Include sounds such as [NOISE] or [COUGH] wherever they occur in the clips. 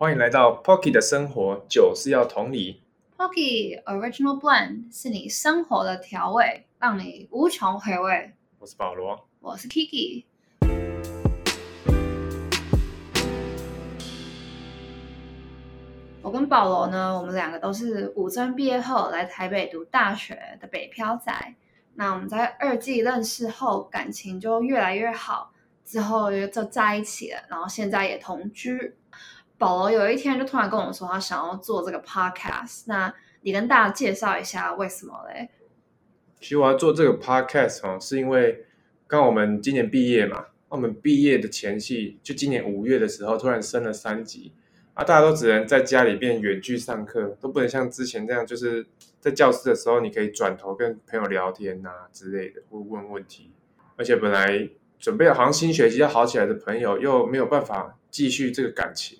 欢迎来到 Pocky 的生活，酒是要同理。Pocky Original Blend 是你生活的调味，让你无穷回味。我是保罗。我是 Kiki。我跟保罗呢，我们两个都是五专毕业后来台北读大学的北漂仔。那我们在二季认识后，感情就越来越好，之后就在一起了，然后现在也同居。保罗有一天就突然跟我说，他想要做这个 podcast。那你跟大家介绍一下为什么嘞？其实我要做这个 podcast 哦，是因为刚我们今年毕业嘛，我们毕业的前夕，就今年五月的时候，突然升了三级啊，大家都只能在家里边远距上课，都不能像之前这样，就是在教室的时候，你可以转头跟朋友聊天呐、之类的，或问问题。而且本来准备好像新学期要好起来的朋友，又没有办法继续这个感情。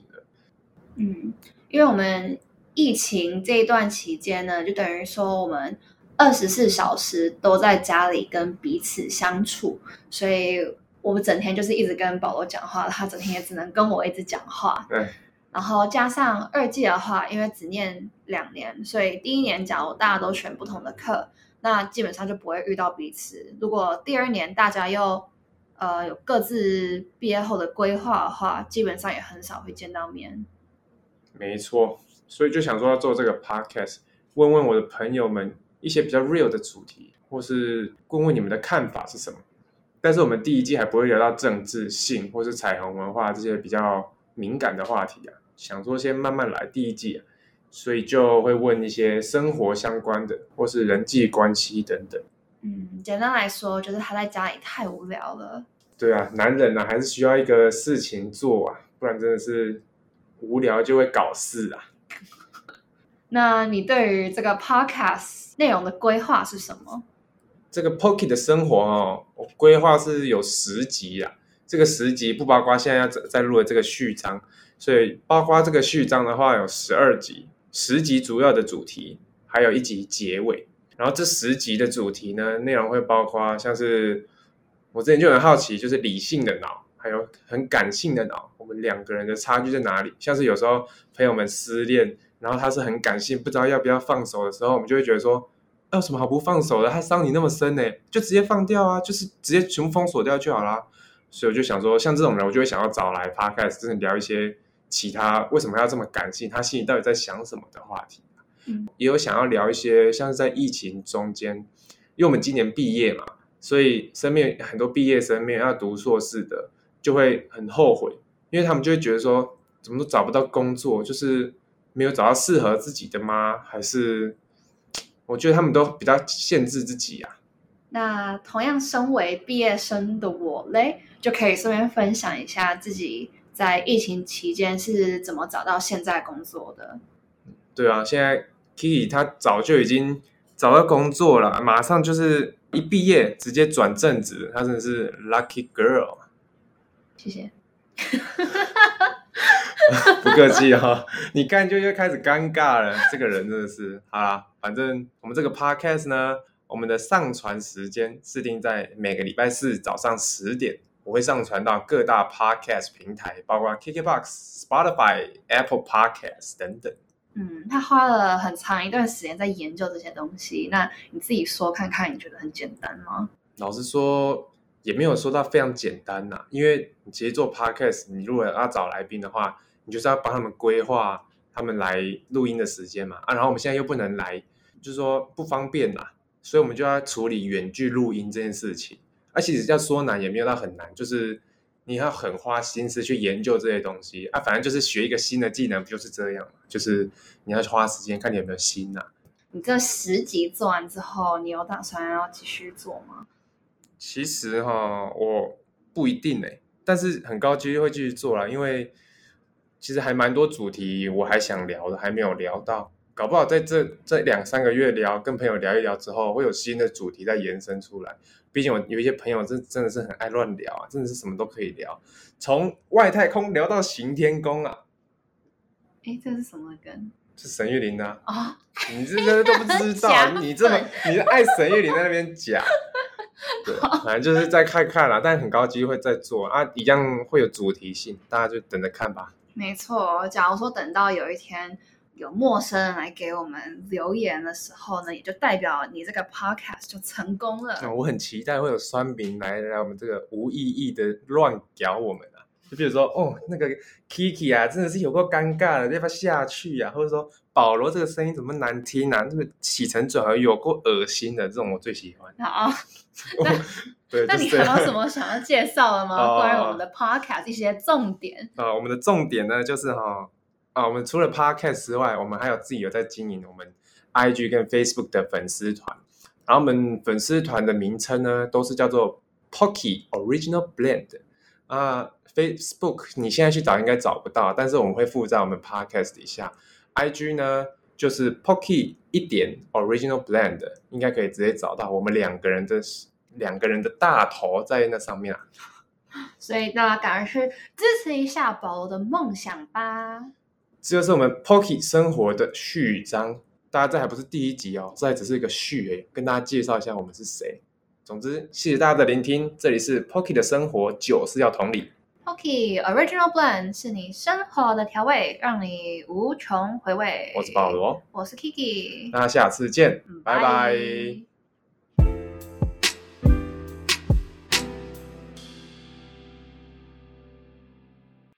嗯，因为我们疫情这一段期间呢，就等于说我们二十四小时都在家里跟彼此相处，所以我们整天就是一直跟保罗讲话，他整天也只能跟我一直讲话。对。然后加上二季的话，因为只念两年，所以第一年假如大家都选不同的课，那基本上就不会遇到彼此。如果第二年大家又呃有各自毕业后的规划的话，基本上也很少会见到面。没错，所以就想说要做这个 podcast，问问我的朋友们一些比较 real 的主题，或是问问你们的看法是什么。但是我们第一季还不会聊到政治、性或是彩虹文化这些比较敏感的话题啊，想说先慢慢来第一季啊，所以就会问一些生活相关的，或是人际关系等等。嗯，简单来说，就是他在家里太无聊了。对啊，男人呢、啊、还是需要一个事情做啊，不然真的是无聊就会搞事啊。[LAUGHS] 那你对于这个 podcast 内容的规划是什么？这个 Pocket 的生活哦，我规划是有十集啊。这个十集不包括现在要在录的这个序章，所以包括这个序章的话有十二集，十集主要的主题，还有一集结尾。然后这十集的主题呢，内容会包括像是我之前就很好奇，就是理性的脑，还有很感性的脑，我们两个人的差距在哪里？像是有时候朋友们失恋，然后他是很感性，不知道要不要放手的时候，我们就会觉得说。有什么好不放手的？他伤你那么深呢，就直接放掉啊，就是直接全部封锁掉就好啦。所以我就想说，像这种人，我就会想要找来 podcast，真的聊一些其他为什么要这么感性，他心里到底在想什么的话题。嗯，也有想要聊一些像是在疫情中间，因为我们今年毕业嘛，所以身边很多毕业生面要读硕士的，就会很后悔，因为他们就会觉得说，怎么都找不到工作，就是没有找到适合自己的吗？还是？我觉得他们都比较限制自己啊。那同样身为毕业生的我嘞，就可以顺便分享一下自己在疫情期间是怎么找到现在工作的。对啊，现在 Kiki 他早就已经找到工作了，马上就是一毕业直接转正职，他真的是 lucky girl。谢谢。[LAUGHS] 不客气哦，你看就又开始尴尬了。这个人真的是，好啦，反正我们这个 podcast 呢，我们的上传时间是定在每个礼拜四早上十点，我会上传到各大 podcast 平台，包括 KKBox、Spotify、Apple Podcast 等等。嗯，他花了很长一段时间在研究这些东西。那你自己说看看，你觉得很简单吗？老实说，也没有说到非常简单呐、因为你其实做 podcast，你如果要找来宾的话。你就是要帮他们规划他们来录音的时间嘛啊，然后我们现在又不能来，就是说不方便啦，所以我们就要处理远距录音这件事情。而且要说难也没有到很难，就是你要很花心思去研究这些东西啊，反正就是学一个新的技能，不就是这样嘛？就是你要花时间看你有没有心呐、你这十集做完之后，你有打算要继续做吗？其实哈，我不一定哎、欸，但是很高几率会继续做啦，因为。其实还蛮多主题我还想聊的，还没有聊到，搞不好在这这两三个月聊，跟朋友聊一聊之后，会有新的主题再延伸出来。毕竟我有一些朋友真真的是很爱乱聊啊，真的是什么都可以聊，从外太空聊到行天宫啊。哎，这是什么梗？是沈玉琳啊！哦，你这这都不知道，[LAUGHS] 你这么你爱沈玉琳在那边讲。[LAUGHS] 对，反正就是再看看啦，但很高机会再做啊，一样会有主题性，大家就等着看吧。没错，假如说等到有一天有陌生人来给我们留言的时候呢，也就代表你这个 podcast 就成功了。那我很期待会有酸民来来我们这个无意义的乱屌我们啊！就比如说，哦，那个 Kiki 啊，真的是有够尴尬的，要不要下去啊？或者说，保罗这个声音怎么难听啊？这个起承转合有够恶心的，这种我最喜欢。好 [LAUGHS] [LAUGHS] 对，那你还有什么想要介绍的吗？哦关于我们的 [LAUGHS] podcast 一些重点？啊，我们的重点呢，就是哈啊，我们除了 Podcast 之外，我们还有自己有在经营我们 IG 跟 Facebook 的粉丝团。然后我们粉丝团的名称呢，都是叫做 Pocky Original Blend 啊。Facebook 你现在去找应该找不到，但是我们会附在我们 Podcast 底下。IG 呢就是 Pocky 一点 Original Blend，应该可以直接找到我们两个人的两个人的大头在那上面啊。[LAUGHS] 所以大家赶快去支持一下保罗的梦想吧。这就是我们 Pocky 生活的序章。大家这还不是第一集哦，这还只是一个序诶，跟大家介绍一下我们是谁。总之，谢谢大家的聆听，这里是 Pocky 的生活，酒是要同理。Pocky Original Blend 是你生活的调味，让你无穷回味。我是保，罗，我是 Kiki，那下次见，嗯拜拜